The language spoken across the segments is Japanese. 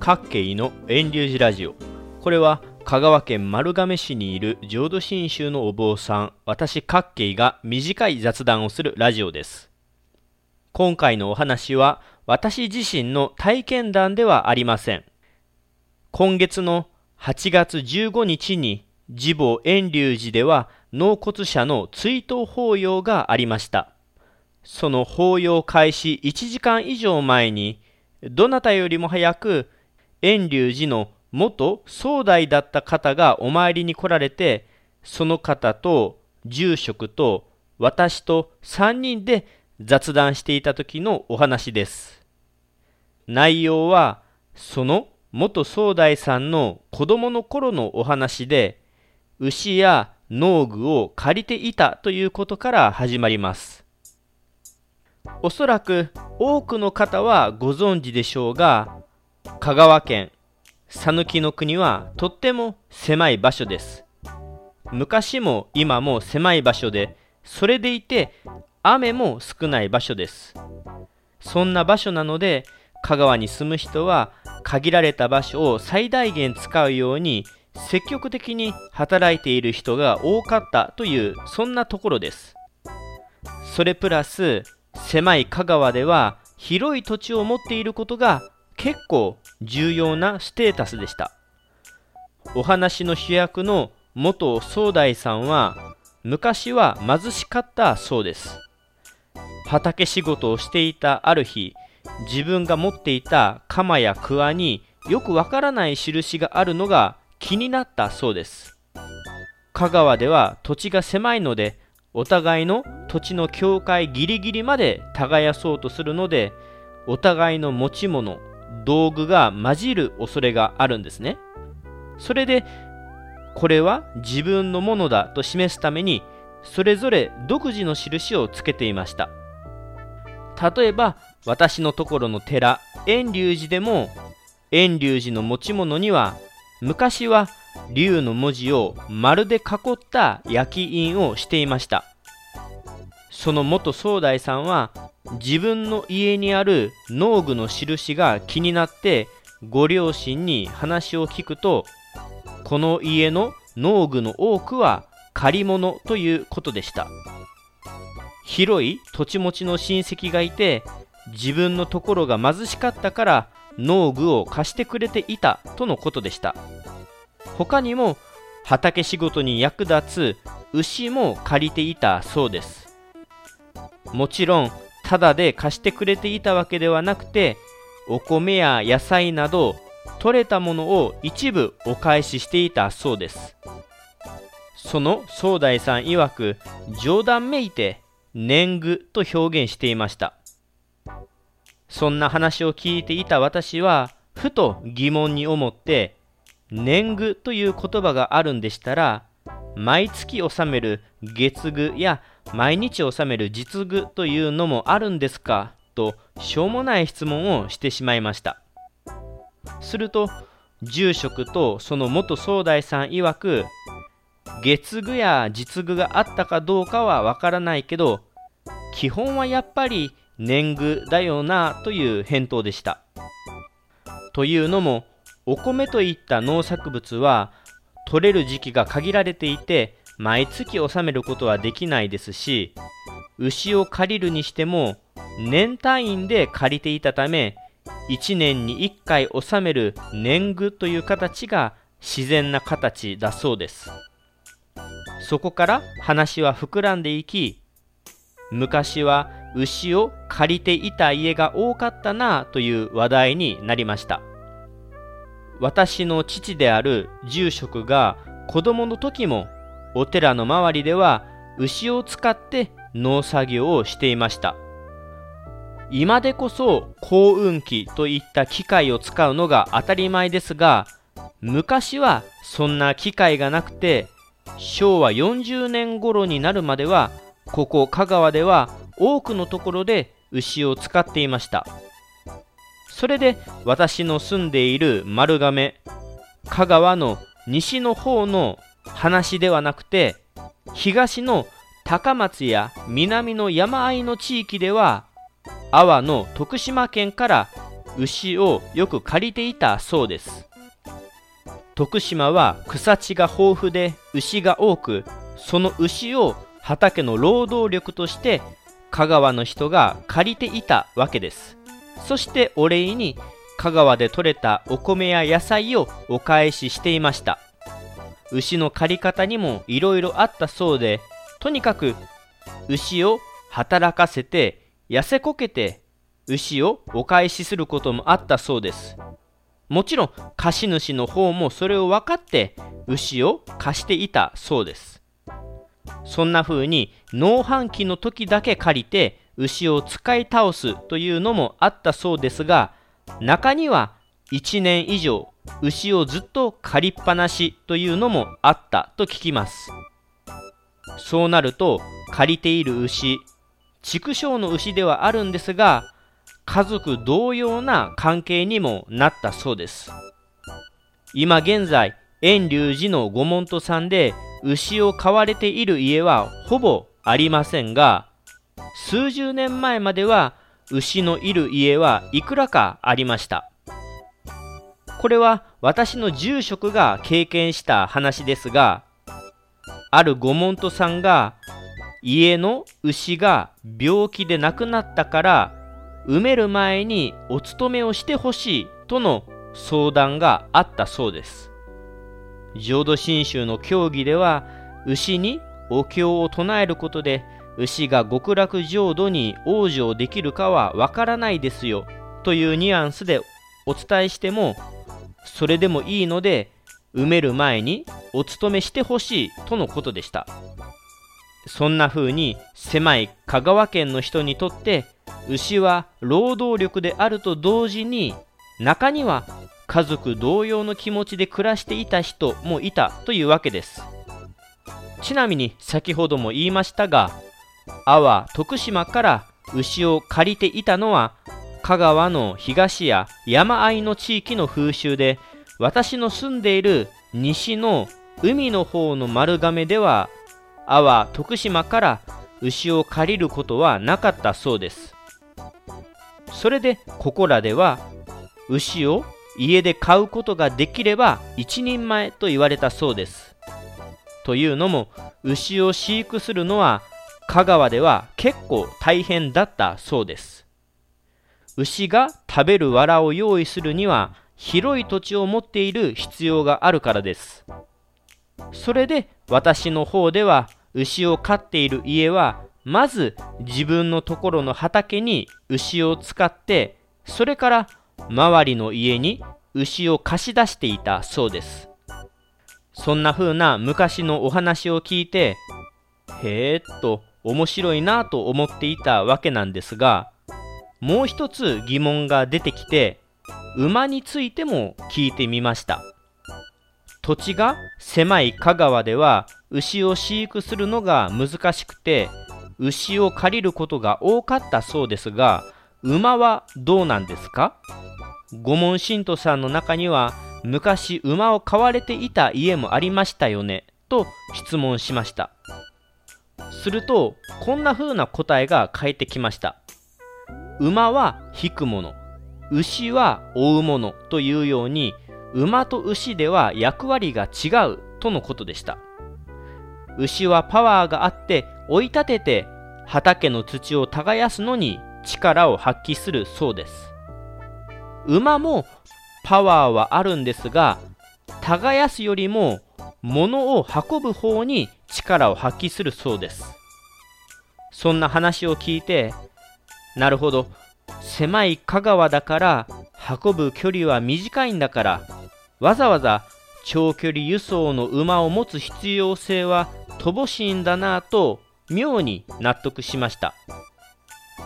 各系の遠流寺ラジオ。これは香川県丸亀市にいる浄土真宗のお坊さん私各系が短い雑談をするラジオです。今回のお話は私自身の体験談ではありません。今月の8月15日に自母遠隆寺では納骨者の追悼法要がありました。その法要開始1時間以上前にどなたよりも早く遠隆寺の元総代だった方がお参りに来られてその方と住職と私と3人で雑談していた時のお話です。内容はその元総代さんの子供の頃のお話で牛や農具を借りていたということから始まります。おそらく多くの方はご存知でしょうが香川県讃岐の国はとっても狭い場所です。昔も今も狭い場所でそれでいて雨も少ない場所です。そんな場所なので香川に住む人は限られた場所を最大限使うように積極的に働いている人が多かったというそんなところです。それプラス狭い香川では広い土地を持っていることが結構重要なステータスでした。お話の主役の元総大さんは昔は貧しかったそうです。畑仕事をしていたある日自分が持っていた鎌や桑によくわからない印があるのが気になったそうです。香川では土地が狭いのでお互いの土地の境界ギリギリまで耕そうとするのでお互いの持ち物道具が混じる恐れがあるんですね。それでこれは自分のものだと示すためにそれぞれ独自の印をつけていました。例えば私のところの寺遠隆寺でも遠隆寺の持ち物には昔は竜の文字を丸で囲った焼き印をしていました。その元総大さんは自分の家にある農具の印が気になってご両親に話を聞くとこの家の農具の多くは借り物ということでした。広い土地持ちの親戚がいて自分のところが貧しかったから農具を貸してくれていたとのことでした。他にも畑仕事に役立つ牛も借りていたそうです。もちろんただで貸してくれていたわけではなくてお米や野菜など取れたものを一部お返ししていたそうです。その総大さん曰く冗談めいて年貢と表現していました。そんな話を聞いていた私はふと疑問に思って年貢という言葉があるんでしたら毎月納める月貢や毎日納める実具というのもあるんですか？としょうもない質問をしてしまいました。すると住職とその元総大さん曰く月具や実具があったかどうかはわからないけど基本はやっぱり年貢だよなという返答でした。というのもお米といった農作物は取れる時期が限られていて毎月納めることはできないですし牛を借りるにしても年単位で借りていたため1年に1回納める年貢という形が自然な形だそうです。そこから話は膨らんでいき昔は牛を借りていた家が多かったなという話題になりました。私の父である住職が子供の時もお寺の周りでは牛を使って農作業をしていました。今でこそ幸運機といった機械を使うのが当たり前ですが昔はそんな機械がなくて昭和40年頃になるまではここ香川では多くのところで牛を使っていました。それで私の住んでいる丸亀香川の西の方の話ではなくて東の高松や南の山あいの地域では阿波の徳島県から牛をよく借りていたそうです。徳島は草地が豊富で牛が多くその牛を畑の労働力として香川の人が借りていたわけです。そしてお礼に香川で採れたお米や野菜をお返ししていました。牛の借り方にもいろいろあったそうでとにかく牛を働かせて痩せこけて牛をお返しすることもあったそうです。もちろん貸主の方もそれを分かって牛を貸していたそうです。そんな風に農繁期の時だけ借りて牛を使い倒すというのもあったそうですが中には1年以上牛をずっと借りっぱなしというのもあったと聞きます。そうなると借りている牛畜生の牛ではあるんですが家族同様な関係にもなったそうです。今現在遠隆寺の御門徒さんで牛を飼われている家はほぼありませんが数十年前までは牛のいる家はいくらかありました。これは私の住職が経験した話ですがある御門徒さんが家の牛が病気で亡くなったから埋める前にお勤めをしてほしいとの相談があったそうです。浄土真宗の教義では牛にお経を唱えることで牛が極楽浄土に往生できるかはわからないですよというニュアンスでお伝えしてもそれでもいいので埋める前にお勤めしてほしいとのことでした。そんな風に狭い香川県の人にとって牛は労働力であると同時に中には家族同様の気持ちで暮らしていた人もいたというわけです。ちなみに先ほども言いましたが阿波徳島から牛を借りていたのは香川の東や山あいの地域の風習で私の住んでいる西の海の方の丸亀では阿波徳島から牛を借りることはなかったそうです。それでここらでは牛を家で飼うことができれば一人前と言われたそうです。というのも牛を飼育するのは香川では結構大変だったそうです。牛が食べる藁を用意するには広い土地を持っている必要があるからです。それで私の方では牛を飼っている家はまず自分のところの畑に牛を使ってそれから周りの家に牛を貸し出していたそうです。そんな風な昔のお話を聞いてへえっと面白いなと思っていたわけなんですがもう一つ疑問が出てきて馬についても聞いてみました。土地が狭い香川では牛を飼育するのが難しくて牛を借りることが多かったそうですが馬はどうなんですか？御門信徒さんの中には昔馬を飼われていた家もありましたよねと質問しました。するとこんな風な答えが返ってきました。馬は引くもの。牛は追うものというように馬と牛では役割が違うとのことでした。牛はパワーがあって追い立てて畑の土を耕すのに力を発揮するそうです。馬もパワーはあるんですが耕すよりも物を運ぶ方に力を発揮するそうです。そんな話を聞いてなるほど。狭い香川だから運ぶ距離は短いんだからわざわざ長距離輸送の馬を持つ必要性は乏しいんだなぁと妙に納得しました。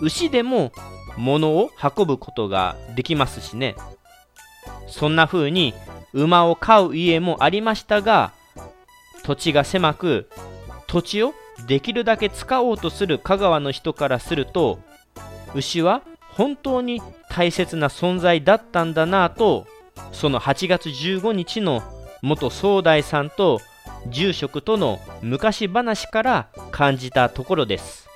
牛でも物を運ぶことができますしね。そんな風に馬を飼う家もありましたが土地が狭く土地をできるだけ使おうとする香川の人からすると牛は本当に大切な存在だったんだなぁとその8月15日の元総大さんと住職との昔話から感じたところです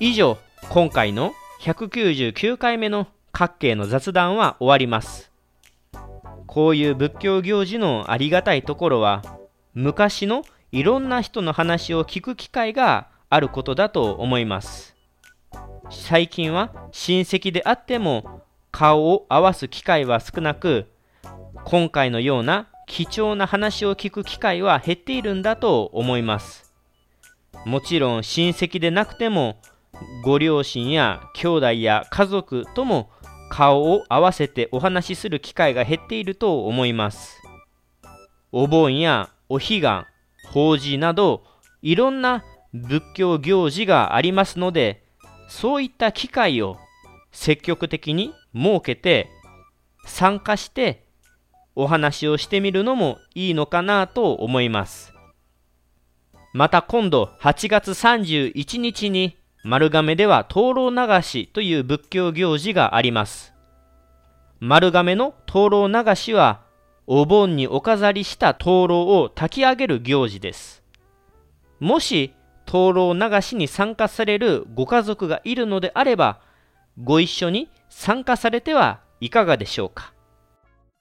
以上今回の199回目の各系の雑談は終わります。こういう仏教行事のありがたいところは、昔のいろんな人の話を聞く機会があることだと思います。最近は親戚であっても顔を合わす機会は少なく、今回のような貴重な話を聞く機会は減っているんだと思います。もちろん親戚でなくても、ご両親や兄弟や家族とも顔を合わせてお話しする機会が減っていると思います。お盆やお彼岸、法事など、いろんな仏教行事がありますので、そういった機会を積極的に設けて、参加してお話をしてみるのもいいのかなと思います。また今度8月31日に丸亀では灯籠流しという仏教行事があります。丸亀の灯籠流しはお盆にお飾りした灯籠を炊き上げる行事です。もし灯籠流しに参加されるご家族がいるのであれば、ご一緒に参加されてはいかがでしょうか？